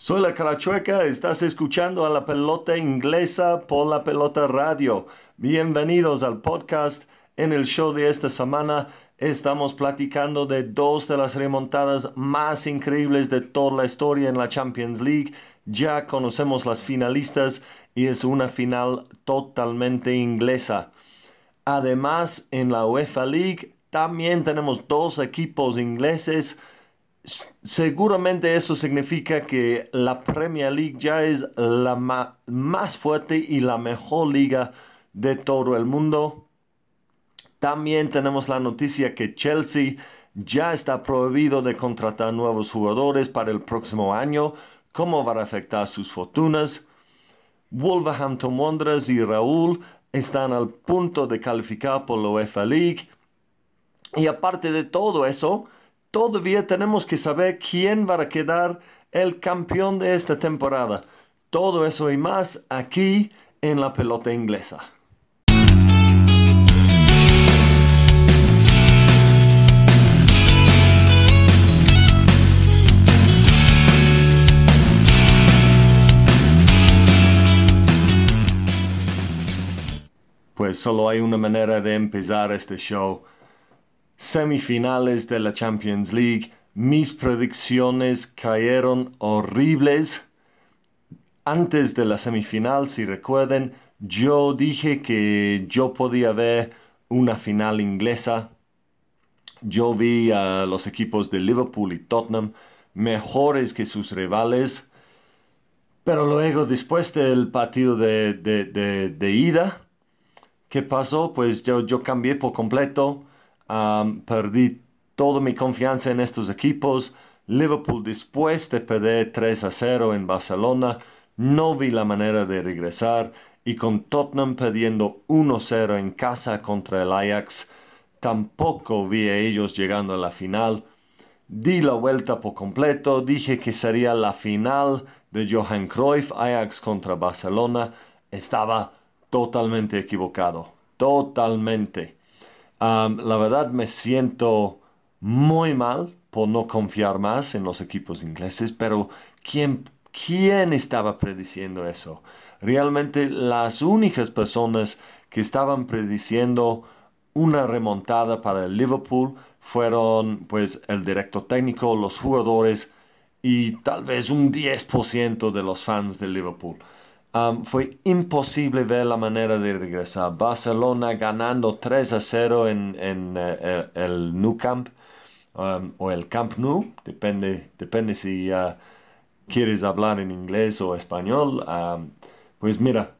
Soy la Carachueca, estás escuchando a la pelota inglesa por la pelota radio. Bienvenidos al podcast. En el show de esta semana estamos platicando de dos de las remontadas más increíbles de toda la historia en la Champions League. Ya conocemos las finalistas y es una final totalmente inglesa. Además, en la UEFA League también tenemos dos equipos ingleses seguramente eso significa que la Premier League ya es la más fuerte y la mejor liga de todo el mundo. También tenemos la noticia que Chelsea ya está prohibido de contratar nuevos jugadores para el próximo año. ¿Cómo va a afectar sus fortunas? Wolverhampton Wanderers y Raúl están al punto de calificar por la UEFA League. Y aparte de todo eso, todavía tenemos que saber quién va a quedar el campeón de esta temporada. Todo eso y más aquí en la pelota inglesa. Pues solo hay una manera de empezar este show semifinales de la Champions League, mis predicciones cayeron horribles. Antes de la semifinal, si recuerden, yo dije que yo podía ver una final inglesa. Yo vi a los equipos de Liverpool y Tottenham mejores que sus rivales. Pero luego, después del partido de, ida, ¿qué pasó? Pues yo, yo cambié por completo perdí toda mi confianza en estos equipos. Liverpool después de perder 3 a 0 en Barcelona, no vi la manera de regresar y con Tottenham perdiendo 1-0 en casa contra el Ajax, tampoco vi a ellos llegando a la final. Di la vuelta por completo, dije que sería la final de Johan Cruyff, Ajax contra Barcelona. Estaba totalmente equivocado, totalmente la verdad me siento muy mal por no confiar más en los equipos ingleses, pero ¿quién, quién estaba prediciendo eso? Realmente las únicas personas que estaban prediciendo una remontada para el Liverpool fueron pues el director técnico, los jugadores y tal vez un 10% de los fans del Liverpool fue imposible ver la manera de regresar. Barcelona ganando 3 a 0 en, eh, el, Nou Camp o el Camp Nou, depende, depende si quieres hablar en inglés o español. pues mira,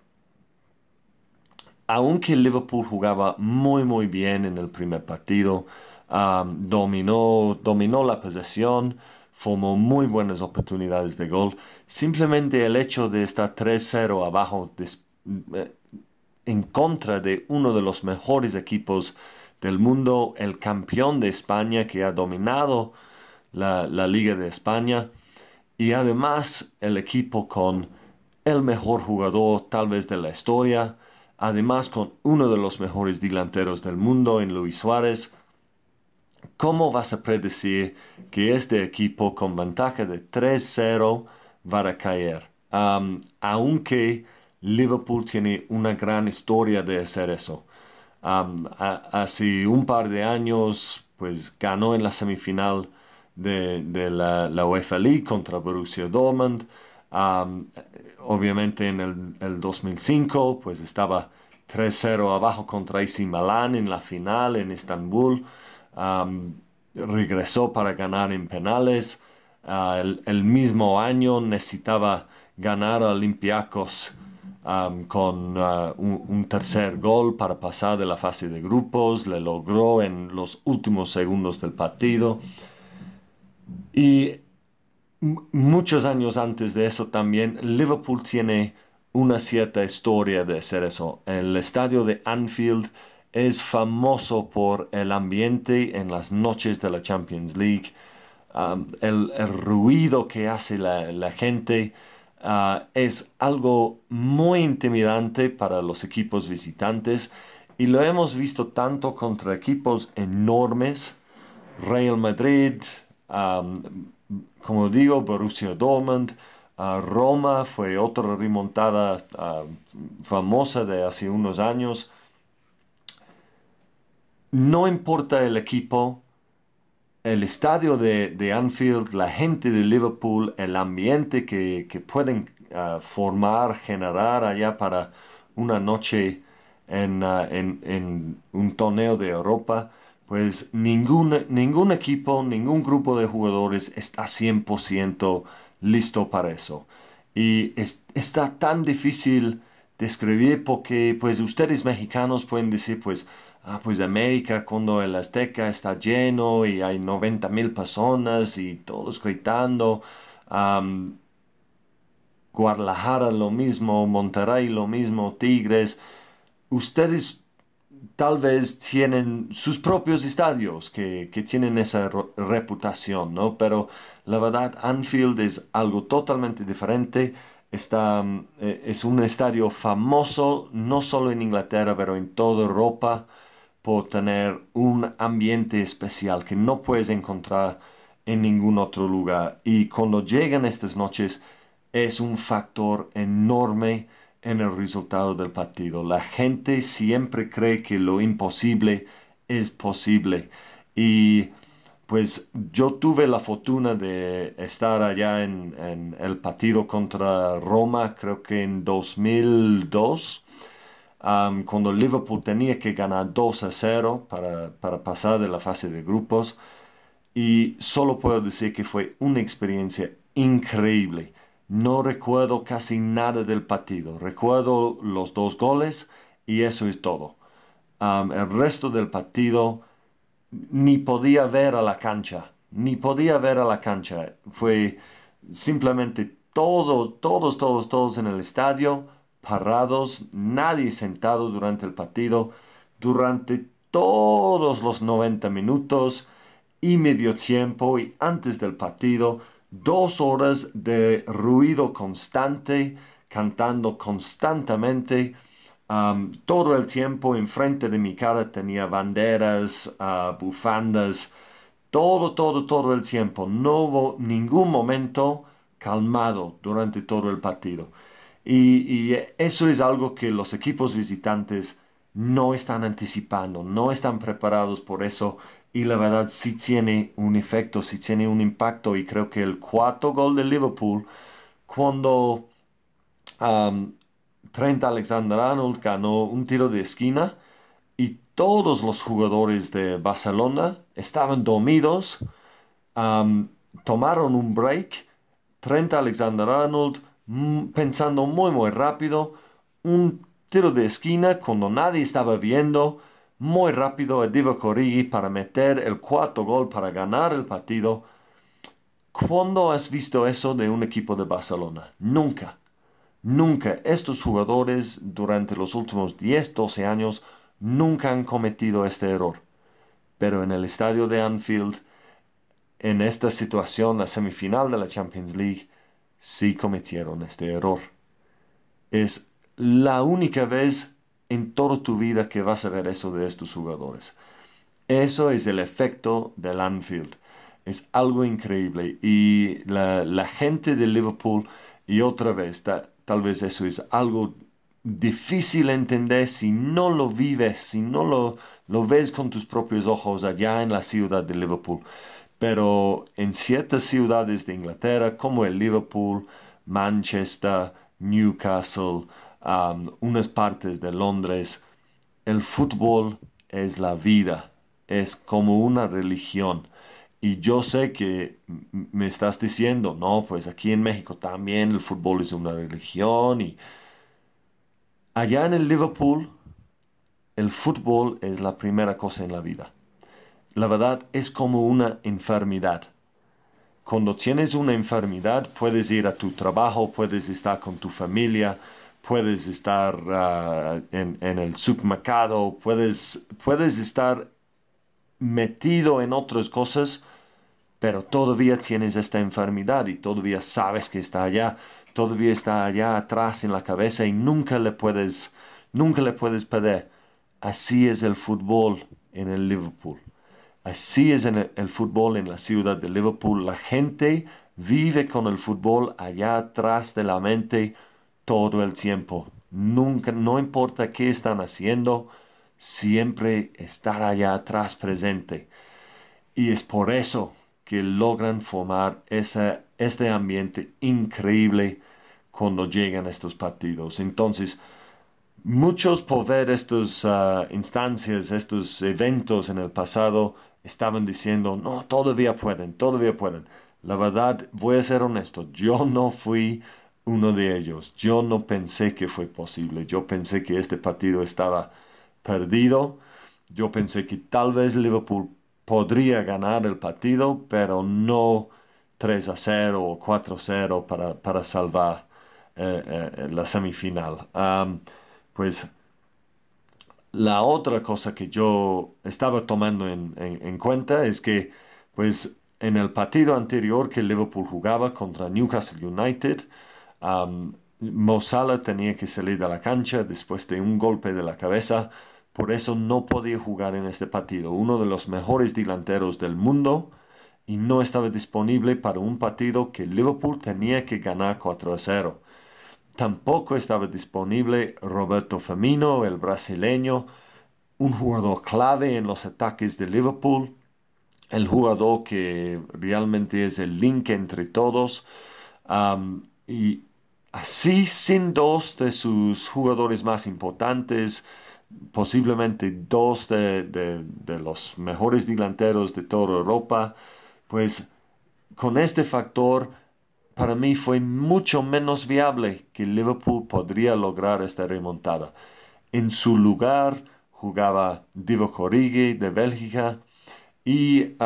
aunque Liverpool jugaba muy muy bien en el primer partido, dominó, dominó la posesión, formó muy buenas oportunidades de gol. Simplemente el hecho de estar 3-0 abajo eh, en contra de uno de los mejores equipos del mundo, el campeón de España que ha dominado la, Liga de España y además el equipo con el mejor jugador tal vez de la historia, además con uno de los mejores delanteros del mundo en Luis Suárez, ¿Cómo vas a predecir que este equipo con ventaja de 3-0 va a caer? aunque Liverpool tiene una gran historia de hacer eso. hace un par de años, pues ganó en la semifinal de, la, UEFA League contra Borussia Dortmund. obviamente en el, el, 2005, pues estaba 3-0 abajo contra AC Milan en la final en Estambul regresó para ganar en penales. Ah, el, mismo año necesitaba ganar a Olympiacos con ah, un, tercer gol para pasar de la fase de grupos. Le logró en los últimos segundos del partido. Y muchos años antes de eso también, Liverpool tiene una cierta historia de hacer eso. El estadio de Anfield es famoso por el ambiente en las noches de la Champions League, um, el, ruido que hace la, gente uh, es algo muy intimidante para los equipos visitantes y lo hemos visto tanto contra equipos enormes, Real Madrid, um, como digo, Borussia Dortmund, Roma fue otra remontada ah, famosa de hace unos años. No importa el equipo, el estadio de, Anfield, la gente de Liverpool, el ambiente que, pueden ah, formar, generar allá para una noche en, ah, un torneo de Europa, pues ningún, ningún equipo, ningún grupo de jugadores está 100% listo para eso. Y está tan difícil describir porque pues ustedes mexicanos pueden decir pues, ah, pues América cuando el Azteca está lleno y hay 90 mil personas y todos gritando. Guadalajara lo mismo, Monterrey lo mismo, Tigres. Ustedes tal vez tienen sus propios estadios que, tienen esa reputación, ¿no? Pero la verdad, Anfield es algo totalmente diferente. Está, mm, eh, es un estadio famoso, no solo en Inglaterra, pero en toda Europa, por tener un ambiente especial que no puedes encontrar en ningún otro lugar. Y cuando llegan estas noches, es un factor enorme en el resultado del partido. La gente siempre cree que lo imposible es posible. Y pues yo tuve la fortuna de estar allá en, el partido contra Roma, creo que en 2002, cuando Liverpool tenía que ganar 2 a 0 para, para pasar de la fase de grupos. Y solo puedo decir que fue una experiencia increíble no recuerdo casi nada del partido. Recuerdo los dos goles y eso es todo. el resto del partido ni podía ver a la cancha. Ni podía ver a la cancha. Fue simplemente todos, todos, todos, todos en el estadio, parados, nadie sentado durante el partido, durante todos los 90 minutos y medio tiempo y antes del partido dos horas de ruido constante, cantando constantemente. todo el tiempo enfrente de mi cara tenía banderas, uh, bufandas, todo, todo, todo el tiempo. No hubo ningún momento calmado durante todo el partido. Y, eso es algo que los equipos visitantes no están anticipando, no están preparados por eso. Y la verdad sí tiene un efecto, sí tiene un impacto. Y creo que el cuarto gol de Liverpool cuando Trent Alexander-Arnold ganó un tiro de esquina y todos los jugadores de Barcelona estaban dormidos, tomaron un break, Trent Alexander-Arnold pensando muy muy rápido, un tiro de esquina cuando nadie estaba viendo, muy rápido a Divo Corrigi para meter el cuarto gol para ganar el partido. ¿Cuándo has visto eso de un equipo de Barcelona? Nunca. Nunca. Estos jugadores durante los últimos 10, 12 años nunca han cometido este error. Pero en el estadio de Anfield, en esta situación, la semifinal de la Champions League, sí cometieron este error. Es la única vez en toda tu vida que vas a ver eso de estos jugadores. Eso es el efecto del Anfield. Es algo increíble. Y la, gente de Liverpool, y otra vez, tal vez eso es algo difícil de entender si no lo vives, si no lo, lo ves con tus propios ojos allá en la ciudad de Liverpool. Pero en ciertas ciudades de Inglaterra, como el Liverpool, Manchester, Newcastle, unas partes de Londres, el fútbol es la vida, es como una religión. Y yo sé que me estás diciendo, no, pues aquí en México también el fútbol es una religión y allá en el Liverpool el fútbol es la primera cosa en la vida. La verdad es como una enfermedad. Cuando tienes una enfermedad puedes ir a tu trabajo, puedes estar con tu familia, puedes estar ah, en, el supermercado, puedes, puedes estar metido en otras cosas, pero todavía tienes esta enfermedad y todavía sabes que está allá, todavía está allá atrás en la cabeza y nunca le puedes, nunca le puedes pedir. Así es el fútbol en el Liverpool. Así es el fútbol en la ciudad de Liverpool. La gente vive con el fútbol allá atrás de la mente todo el tiempo. Nunca, no importa qué están haciendo, siempre estar allá atrás presente. Y es por eso que logran formar ese, este ambiente increíble cuando llegan estos partidos. Entonces, muchos por ver estas ah, instancias, estos eventos en el pasado, estaban diciendo, no, todavía pueden, todavía pueden. La verdad, voy a ser honesto, yo no fui uno de ellos. Yo no pensé que fue posible. Yo pensé que este partido estaba perdido. Yo pensé que tal vez Liverpool podría ganar el partido, pero no 3 a 0 o 4 a 0 para, para salvar eh, eh, la semifinal. pues la otra cosa que yo estaba tomando en, en, cuenta es que, pues, en el partido anterior que Liverpool jugaba contra Newcastle United, um, Mo Salah tenía que salir de la cancha después de un golpe de la cabeza, por eso no podía jugar en este partido. Uno de los mejores delanteros del mundo y no estaba disponible para un partido que Liverpool tenía que ganar 4 a 0. Tampoco estaba disponible Roberto Firmino, el brasileño, un jugador clave en los ataques de Liverpool, el jugador que realmente es el link entre todos. y así, sin dos de sus jugadores más importantes, posiblemente dos de, de los mejores delanteros de toda Europa, pues con este factor para mí fue mucho menos viable que Liverpool podría lograr esta remontada. En su lugar jugaba Divo Corrigi de Bélgica y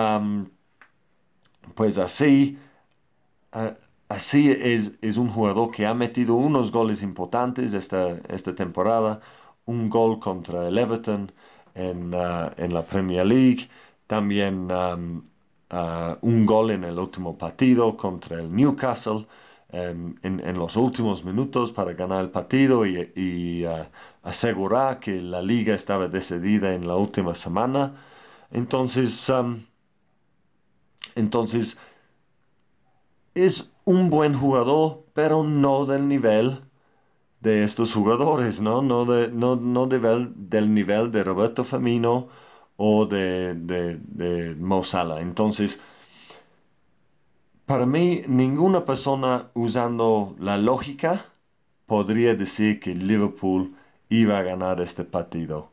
pues así, así es, es, un jugador que ha metido unos goles importantes esta, esta temporada, un gol contra el Everton en, ah, en la Premier League, también Uh, un gol en el último partido contra el Newcastle um, en, los últimos minutos para ganar el partido y, uh, asegurar que la liga estaba decidida en la última semana. Entonces, um, entonces es un buen jugador, pero no del nivel de estos jugadores, ¿no? No, de, no, no del nivel de Roberto Firmino o de, de, de Mo Entonces, para mí, ninguna persona usando la lógica podría decir que Liverpool iba a ganar este partido.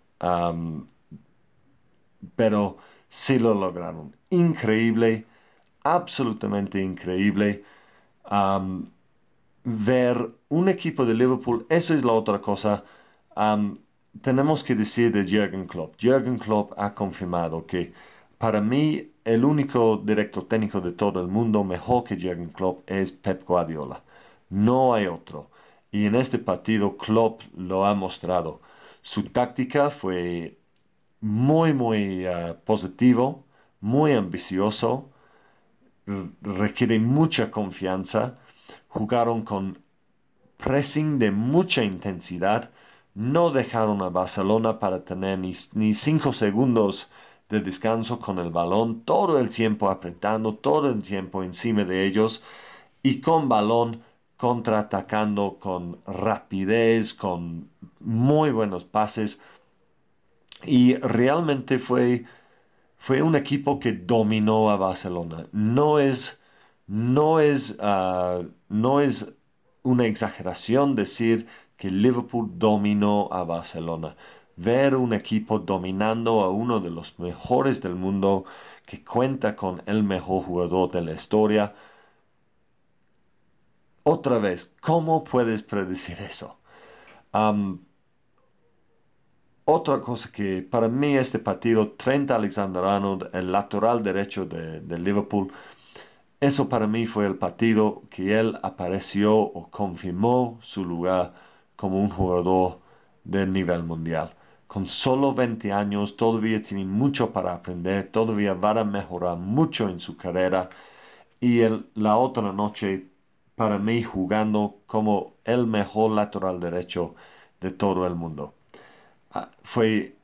pero sí lo lograron. Increíble, absolutamente increíble. ver un equipo de Liverpool, eso es la otra cosa tenemos que decir de Jürgen Klopp. Jürgen Klopp ha confirmado que para mí el único director técnico de todo el mundo mejor que Jürgen Klopp es Pep Guardiola. No hay otro. Y en este partido Klopp lo ha mostrado. Su táctica fue muy, muy uh, positivo, muy ambicioso, requiere mucha confianza. Jugaron con pressing de mucha intensidad no dejaron a Barcelona para tener ni, cinco segundos de descanso con el balón, todo el tiempo apretando, todo el tiempo encima de ellos y con balón contraatacando con rapidez, con muy buenos pases. Y realmente fue, fue un equipo que dominó a Barcelona. No es, no es, ah, no es una exageración decir que Liverpool dominó a Barcelona. Ver un equipo dominando a uno de los mejores del mundo que cuenta con el mejor jugador de la historia. Otra vez, ¿cómo puedes predecir eso? otra cosa que para mí este partido, Trent Alexander-Arnold, el lateral derecho de, de Liverpool, eso para mí fue el partido que él apareció o confirmó su lugar como un jugador del nivel mundial. Con solo 20 años todavía tiene mucho para aprender, todavía va a mejorar mucho en su carrera. Y la otra noche, para mí, jugando como el mejor lateral derecho de todo el mundo. Ah, fue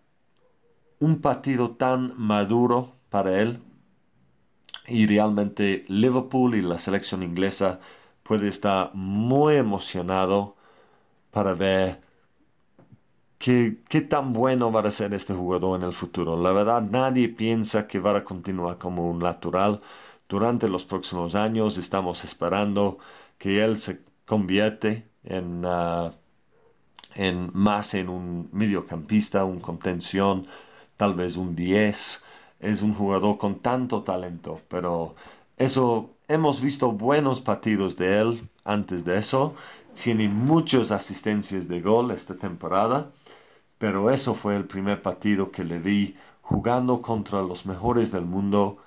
un partido tan maduro para él. Y realmente Liverpool y la selección inglesa puede estar muy emocionado para ver qué, qué tan bueno va a ser este jugador en el futuro. La verdad, nadie piensa que va a continuar como un natural. Durante los próximos años estamos esperando que él se convierte en, ah, en más en un mediocampista, un contención, tal vez un 10. Es un jugador con tanto talento, pero eso hemos visto buenos partidos de él antes de eso. Tiene muchas asistencias de gol esta temporada, pero eso fue el primer partido que le vi jugando contra los mejores del mundo,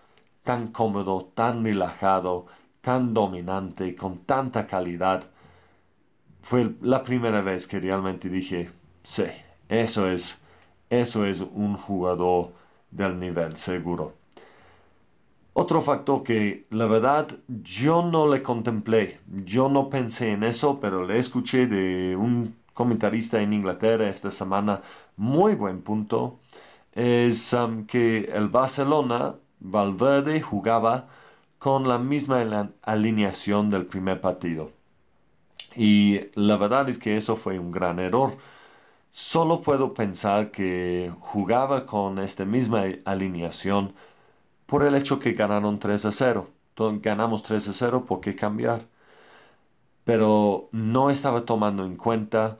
tan cómodo, tan relajado, tan dominante, con tanta calidad. Fue la primera vez que realmente dije, sí, eso es, eso es un jugador del nivel seguro. Otro factor que la verdad yo no le contemplé, yo no pensé en eso, pero le escuché de un comentarista en Inglaterra esta semana, muy buen punto, es um, que el Barcelona, Valverde, jugaba con la misma alineación del primer partido. Y la verdad es que eso fue un gran error. Solo puedo pensar que jugaba con esta misma alineación por el hecho que ganaron 3 a 0. Entonces, ganamos 3 a 0, ¿por qué cambiar? Pero no estaba tomando en cuenta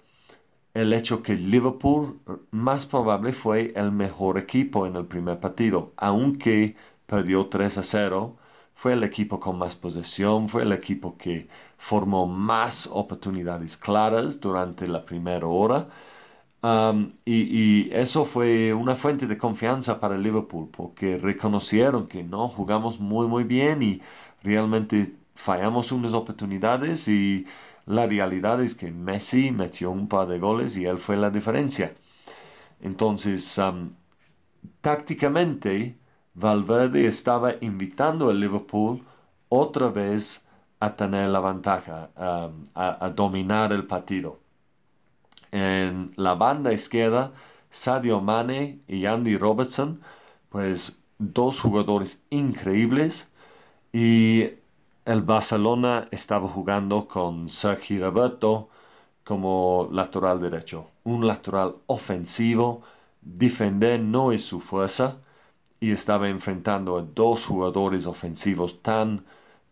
el hecho que Liverpool más probable fue el mejor equipo en el primer partido, aunque perdió 3 a 0, fue el equipo con más posesión, fue el equipo que formó más oportunidades claras durante la primera hora y, eso fue una fuente de confianza para Liverpool porque reconocieron que no jugamos muy muy bien y realmente fallamos unas oportunidades y la realidad es que Messi metió un par de goles y él fue la diferencia. Entonces, tácticamente, Valverde estaba invitando al Liverpool otra vez a tener la ventaja, a dominar el partido. En la banda izquierda, Sadio Mane y Andy Robertson, pues dos jugadores increíbles. Y el Barcelona estaba jugando con Sergi Roberto como lateral derecho. Un lateral ofensivo, defender no es su fuerza. Y estaba enfrentando a dos jugadores ofensivos tan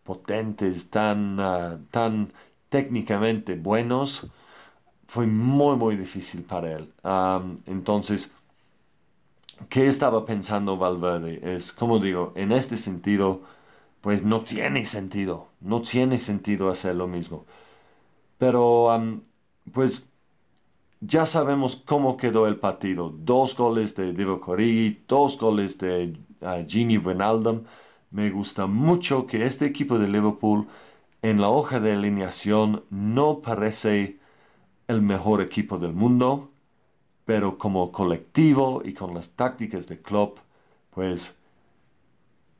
potentes, tan, ah, tan técnicamente buenos fue muy, muy difícil para él. entonces, ¿qué estaba pensando Valverde? Es, como digo, en este sentido, pues no tiene sentido, no tiene sentido hacer lo mismo. Pero, pues, ya sabemos cómo quedó el partido. Dos goles de Divo Corrigi, dos goles de uh, Gini Wijnaldum. Me gusta mucho que este equipo de Liverpool en la hoja de alineación no parece el mejor equipo del mundo, pero como colectivo y con las tácticas de club, pues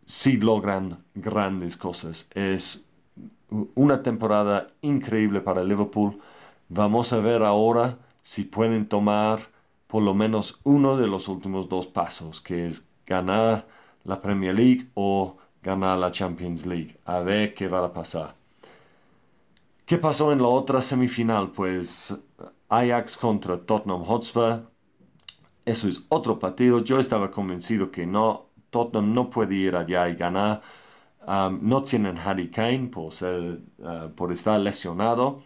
sí logran grandes cosas. Es una temporada increíble para Liverpool. Vamos a ver ahora si pueden tomar por lo menos uno de los últimos dos pasos, que es ganar la Premier League o ganar la Champions League. A ver qué va a pasar. ¿Qué pasó en la otra semifinal? Pues Ajax contra Tottenham Hotspur. Eso es otro partido. Yo estaba convencido que no, Tottenham no puede ir allá y ganar. Um, no tienen Harry Kane por, ser, uh, por estar lesionado.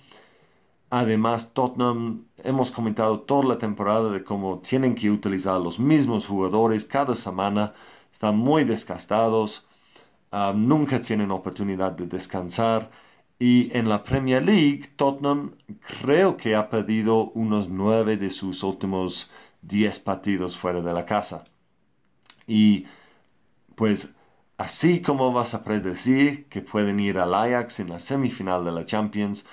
Además, Tottenham, hemos comentado toda la temporada de cómo tienen que utilizar los mismos jugadores cada semana. Están muy desgastados. Um, nunca tienen oportunidad de descansar. Y en la Premier League, Tottenham creo que ha perdido unos nueve de sus últimos diez partidos fuera de la casa. Y pues así como vas a predecir que pueden ir al Ajax en la semifinal de la Champions,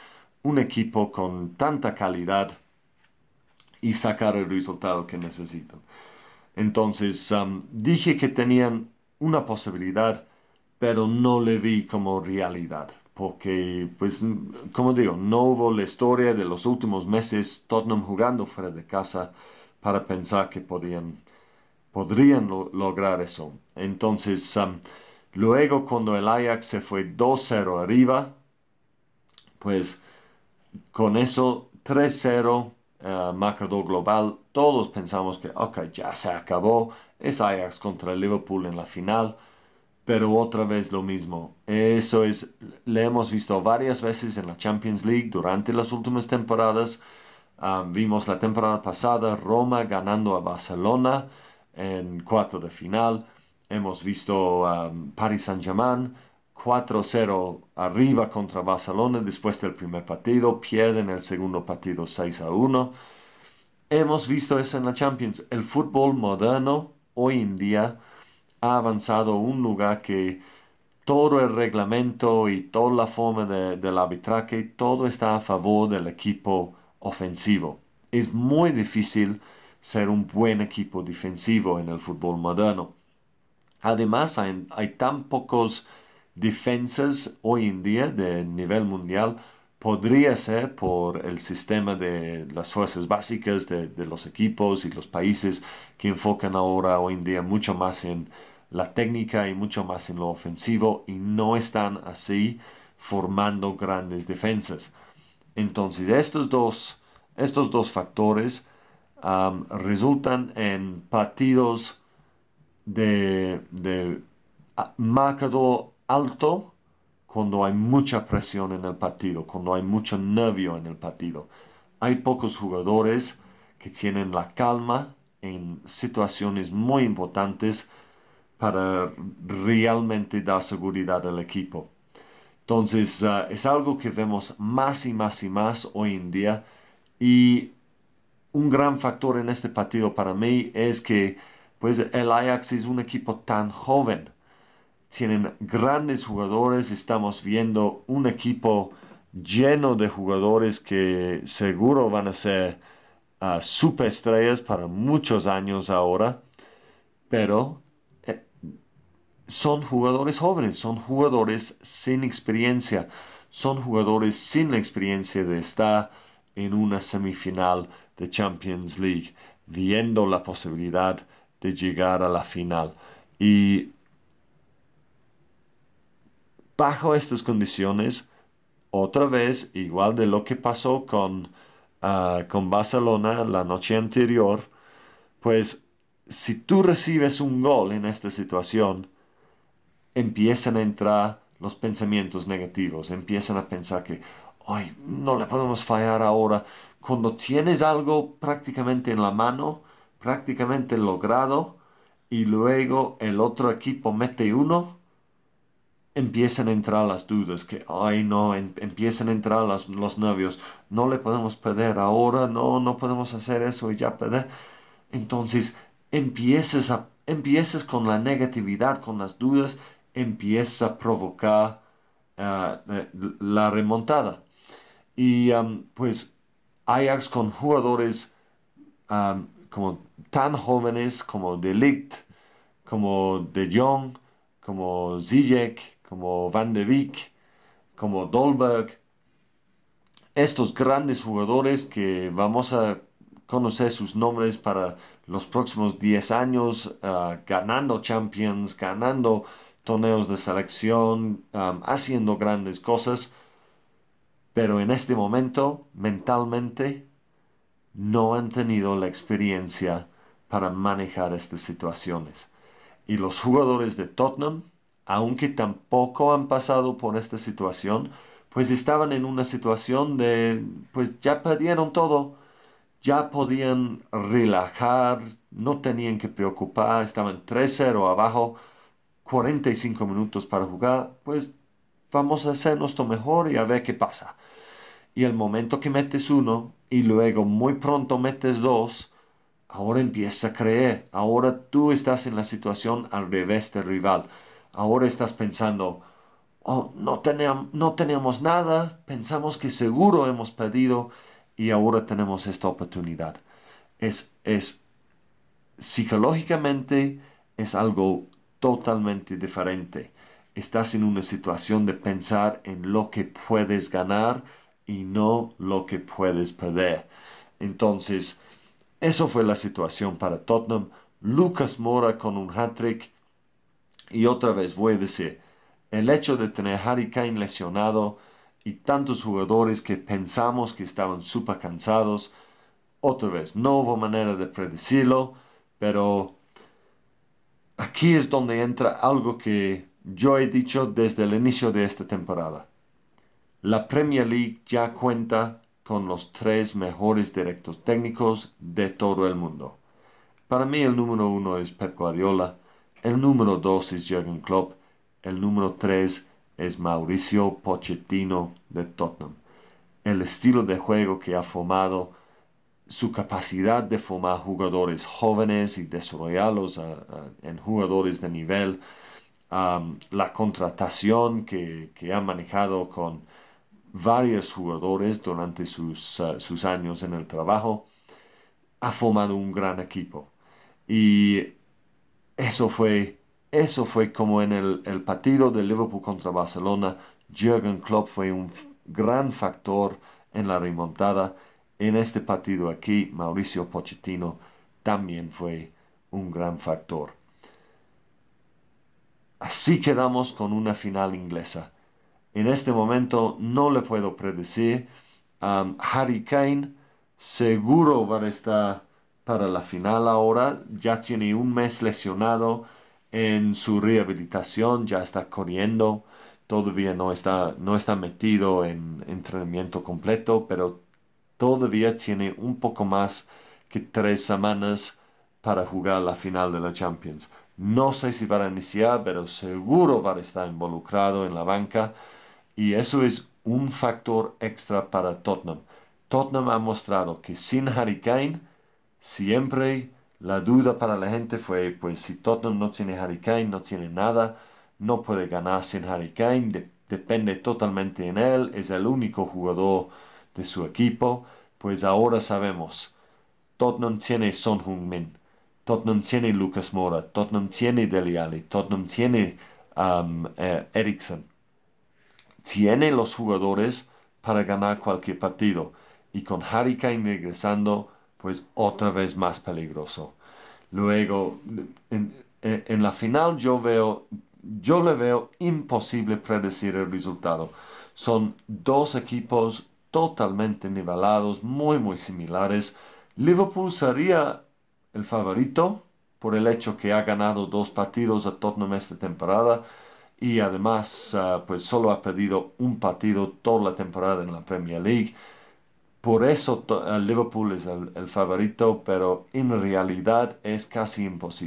un equipo con tanta calidad y sacar el resultado que necesitan. Entonces um, dije que tenían una posibilidad, pero no le vi como realidad porque, pues, como digo, no hubo la historia de los últimos meses Tottenham jugando fuera de casa para pensar que podían, podrían lograr eso. Entonces, Luego, cuando el Ajax se fue 2-0 arriba, pues con eso 3-0 uh, marcador global, todos pensamos que, ok, ya se acabó, es Ajax contra Liverpool en la final, pero otra vez lo mismo. Eso es, le hemos visto varias veces en la Champions League durante las últimas temporadas. Ah, vimos la temporada pasada Roma ganando a Barcelona en cuarto de final. Hemos visto um, Paris Saint-Germain 4-0 arriba contra Barcelona después del primer partido, pierden el segundo partido 6-1. Hemos visto eso en la Champions. El fútbol moderno hoy en día ha avanzado un lugar que todo el reglamento y toda la forma del arbitraje, todo está a favor del equipo ofensivo. Es muy difícil ser un buen equipo defensivo en el fútbol moderno. Además, hay, tan pocos defensas hoy en día de nivel mundial. Podría ser por el sistema de las fuerzas básicas de, los equipos y los países que enfocan ahora hoy en día mucho más en la técnica y mucho más en lo ofensivo y no están así formando grandes defensas. Entonces estos dos, estos dos factores resultan en partidos de, de alto cuando hay mucha presión en el partido, cuando hay mucho nervio en el partido. Hay pocos jugadores que tienen la calma en situaciones muy importantes para realmente dar seguridad al equipo. Entonces ah, es algo que vemos más y más y más hoy en día y un gran factor en este partido para mí es que pues el Ajax es un equipo tan joven. Tienen grandes jugadores, estamos viendo un equipo lleno de jugadores que seguro van a ser uh, superestrellas para muchos años ahora, pero son jugadores jóvenes, son jugadores sin experiencia, son jugadores sin la experiencia de estar en una semifinal de Champions League, viendo la posibilidad de llegar a la final. Y bajo estas condiciones, otra vez, igual de lo que pasó con, ah, con Barcelona la noche anterior, pues si tú recibes un gol en esta situación, empiezan a entrar los pensamientos negativos, empiezan a pensar que, ay, no le podemos fallar ahora. Cuando tienes algo prácticamente en la mano, prácticamente logrado, y luego el otro equipo mete uno, empiezan a entrar las dudas, que, ay, no, em, empiezan a entrar los, los nervios, no le podemos perder ahora, no, no podemos hacer eso y ya perder. Entonces, empiezas, a, empiezas con la negatividad, con las dudas, empieza a provocar eh, la remontada. Y pues Ajax con jugadores como tan jóvenes como De Ligt, como De Jong, como Ziyech, como Van de Beek, como Dolberg, estos grandes jugadores que vamos a conocer sus nombres para los próximos 10 años, ah, ganando Champions, ganando torneos de selección, haciendo grandes cosas, pero en este momento mentalmente no han tenido la experiencia para manejar estas situaciones. Y los jugadores de Tottenham, aunque tampoco han pasado por esta situación, pues estaban en una situación de, pues ya perdieron todo, ya podían relajar, no tenían que preocupar, estaban 3-0 abajo, 45 minutos para jugar, pues vamos a hacer nuestro mejor y a ver qué pasa. Y el momento que metes uno y luego muy pronto metes dos, ahora empieza a creer. Ahora tú estás en la situación al revés del rival. Ahora estás pensando, oh, no, teníamos, nada, pensamos que seguro hemos perdido y ahora tenemos esta oportunidad. Es, es psicológicamente es algo totalmente diferente. Estás en una situación de pensar en lo que puedes ganar y no lo que puedes perder. Entonces, eso fue la situación para Tottenham. Lucas Mora con un hat-trick Y otra vez voy a decir, el hecho de tener Harry Kane lesionado y tantos jugadores que pensamos que estaban súper cansados, otra vez, no hubo manera de predecirlo, pero aquí es donde entra algo que yo he dicho desde el inicio de esta temporada. La Premier League ya cuenta con los tres mejores directos técnicos de todo el mundo. Para mí el número uno es Pep Guardiola, el número dos es Jürgen Klopp, el número tres es Mauricio Pochettino de Tottenham. El estilo de juego que ha formado, su capacidad de formar jugadores jóvenes y desarrollarlos en jugadores de nivel, la contratación que, ha manejado con varios jugadores durante sus, sus años en el trabajo, ha formado un gran equipo. Y eso fue, eso fue como en el, el partido de Liverpool contra Barcelona. Jürgen Klopp fue un gran factor en la remontada. En este partido aquí, Mauricio Pochettino también fue un gran factor. Así quedamos con una final inglesa. En este momento no le puedo predecir. Um, Harry Kane seguro va a estar para la final ahora. Ya tiene un mes lesionado en su rehabilitación, ya está corriendo. Todavía no está, no está metido en entrenamiento completo, pero todavía tiene un poco más que tres semanas para jugar la final de la Champions. No sé si va a iniciar, pero seguro va a estar involucrado en la banca. Y eso es un factor extra para Tottenham. Tottenham ha mostrado que sin Harry Kane, siempre la duda para la gente fue, pues si Tottenham no tiene Harry Kane, no tiene nada, no puede ganar sin Harry Kane, depende totalmente en él, es el único jugador de su equipo. Pues ahora sabemos, Tottenham tiene Son Heung-min, Tottenham tiene Lucas Mora, Tottenham tiene Dele Alli, Tottenham tiene um, eh. Tiene los jugadores para ganar cualquier partido. Y con Harry Kane regresando, pues otra vez más peligroso. Luego, en, la final yo veo, yo le veo imposible predecir el resultado. Son dos equipos totalmente nivelados, muy, muy similares. Liverpool sería el favorito por el hecho que ha ganado dos partidos a Tottenham esta temporada y además ah, pues solo ha perdido un partido toda la temporada en la Premier League. Por eso Liverpool es el favorito, pero en realidad es casi imposible.